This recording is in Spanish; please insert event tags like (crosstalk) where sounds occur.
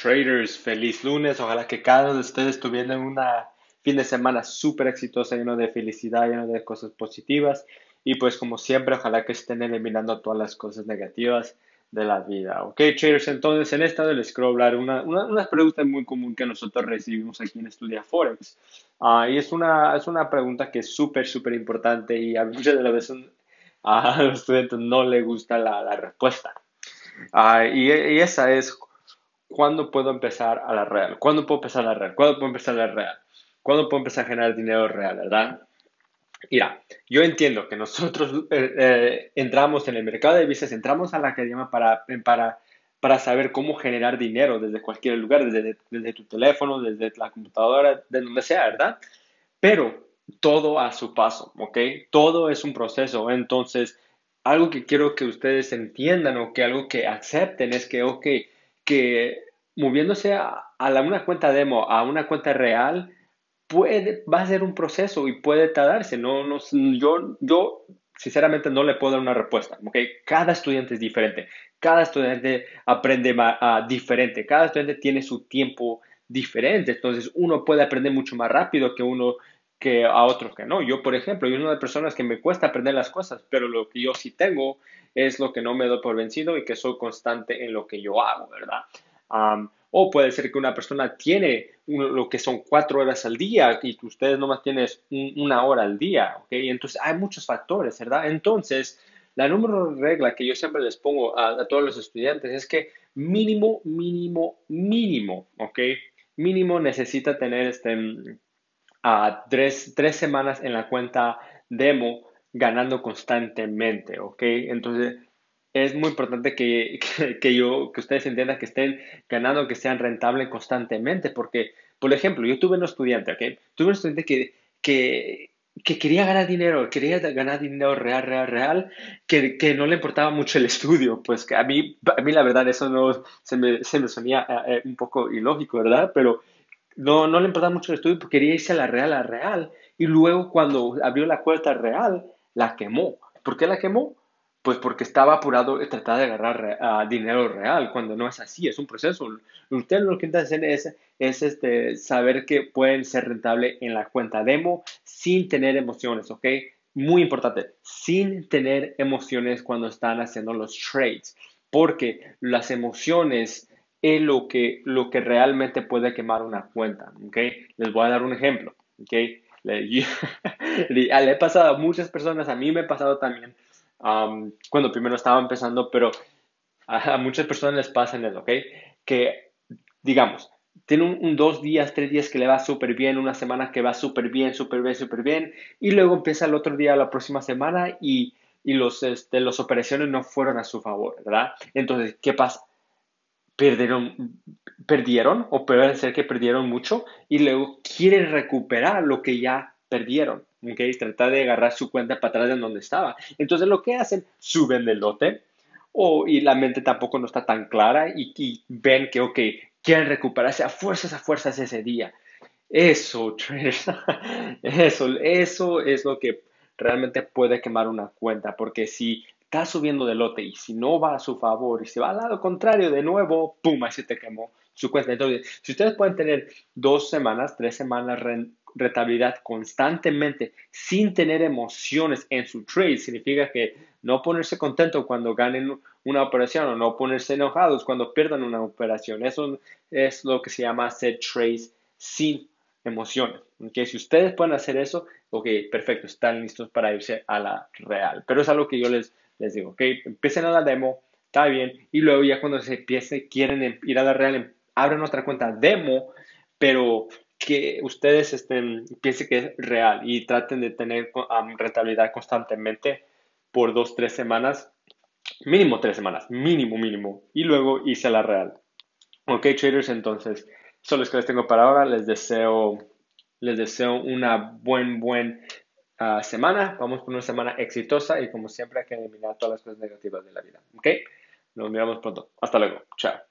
traders? Feliz lunes. Ojalá que cada uno de ustedes tuvieran un fin de semana súper exitoso, lleno de felicidad, lleno de cosas positivas. Y pues como siempre, ojalá que estén eliminando todas las cosas negativas de la vida. Ok, traders, entonces en esta les quiero hablar una, una, pregunta muy común que nosotros recibimos aquí en Estudia Forex. Ah, y es una, es una pregunta que es súper, súper importante y a muchas de las veces a los estudiantes no les gusta la, la respuesta. Ah, y, y, esa es, ¿cuándo puedo empezar a la real? ¿Cuándo puedo empezar a la real? ¿Cuándo puedo empezar a la real? ¿Cuándo puedo empezar a generar dinero real, verdad? Mira, yo entiendo que nosotros eh, eh, entramos en el mercado de divisas, entramos a la academia para, para, para saber cómo generar dinero desde cualquier lugar, desde, desde tu teléfono, desde la computadora, de donde sea, ¿verdad? Pero todo a su paso, ¿ok? Todo es un proceso. Entonces, algo que quiero que ustedes entiendan o que algo que acepten es que, ok, que moviéndose a, a una cuenta demo a una cuenta real, puede, va a ser un proceso y puede tardarse. No, no, yo, yo sinceramente no le puedo dar una respuesta. ¿okay? Cada estudiante es diferente, cada estudiante aprende uh, diferente, cada estudiante tiene su tiempo diferente. Entonces uno puede aprender mucho más rápido que uno que a otros que no. Yo, por ejemplo, yo soy una de las personas que me cuesta aprender las cosas, pero lo que yo sí tengo es lo que no me doy por vencido y que soy constante en lo que yo hago, ¿verdad? O puede ser que una persona tiene lo que son cuatro horas al día y que ustedes nomás tienen una hora al día, ¿ok? Entonces hay muchos factores, ¿verdad? Entonces, la número regla que yo siempre les pongo a, todos los estudiantes es que mínimo, mínimo, mínimo, ¿ok? Mínimo necesita tener este, a tres, tres semanas en la cuenta demo ganando constantemente, ¿ok? Entonces, es muy importante que, que, yo, que ustedes entiendan que estén ganando, que sean rentables constantemente, porque, por ejemplo, yo tuve un estudiante, ¿ok? Tuve un estudiante que, que, que quería ganar dinero, quería ganar dinero real, real, real, que, que, no le importaba mucho el estudio, pues que a mí, a mí la verdad eso no se me, se me sonía eh, eh, un poco ilógico, ¿verdad? Pero no, no le importaba mucho el estudio porque quería irse a la real, a la real, y luego cuando abrió la cuenta real, la quemó. ¿Por qué la quemó? Pues porque estaba apurado y trataba de agarrar dinero real, cuando no es así, es un proceso. Ustedes lo que intentan es, es este, saber que pueden ser rentables en la cuenta demo sin tener emociones, ¿ok? Muy importante, sin tener emociones cuando están haciendo los trades, porque las emociones es lo que, lo que realmente puede quemar una cuenta, ¿ok? Les voy a dar un ejemplo, ¿ok? Le, (laughs) le he pasado a muchas personas, a mí me ha pasado también, cuando primero estaba empezando, pero a, muchas personas les pasa en eso, ¿ok? Que, digamos, tiene un, dos días, tres días que le va súper bien, una semana que va súper bien, súper bien, súper bien, y luego empieza el otro día, la próxima semana, y, y los, este, las operaciones no fueron a su favor, ¿verdad? Entonces, ¿qué pasa? Perdieron, perdieron o puede ser que perdieron mucho y luego quieren recuperar lo que ya perdieron. ¿okay? Tratar de agarrar su cuenta para atrás de donde estaba. Entonces lo que hacen, suben del lote o, y la mente tampoco no está tan clara y, ven que, ok, quieren recuperarse a fuerzas, a fuerzas ese día. Eso, (laughs) eso, eso es lo que realmente puede quemar una cuenta, porque si está subiendo de lote y si no va a su favor y se va al lado contrario de nuevo, ¡pum! Ahí se te quemó su cuenta. Entonces, si ustedes pueden tener dos semanas, tres semanas rentabilidad constantemente sin tener emociones en su trade, significa que no ponerse contento cuando ganen una operación o no ponerse enojados cuando pierdan una operación. Eso es lo que se llama hacer trades sin emociones. ¿okay? Si ustedes pueden hacer eso, ok, perfecto, están listos para irse a la real. Pero es algo que yo les, les digo, ok, empiecen a la demo, está bien, y luego ya cuando se empiece, quieren ir a la real, abren otra cuenta demo, pero que ustedes estén, piensen que es real y traten de tener rentabilidad constantemente por dos, tres semanas, mínimo tres semanas, mínimo, mínimo, y luego hice la real. Ok, traders, entonces, son los que les tengo para ahora. Les deseo, les deseo una buen, buen semana. Vamos por una semana exitosa y como siempre hay que eliminar todas las cosas negativas de la vida. Ok, nos miramos pronto. Hasta luego. Chao.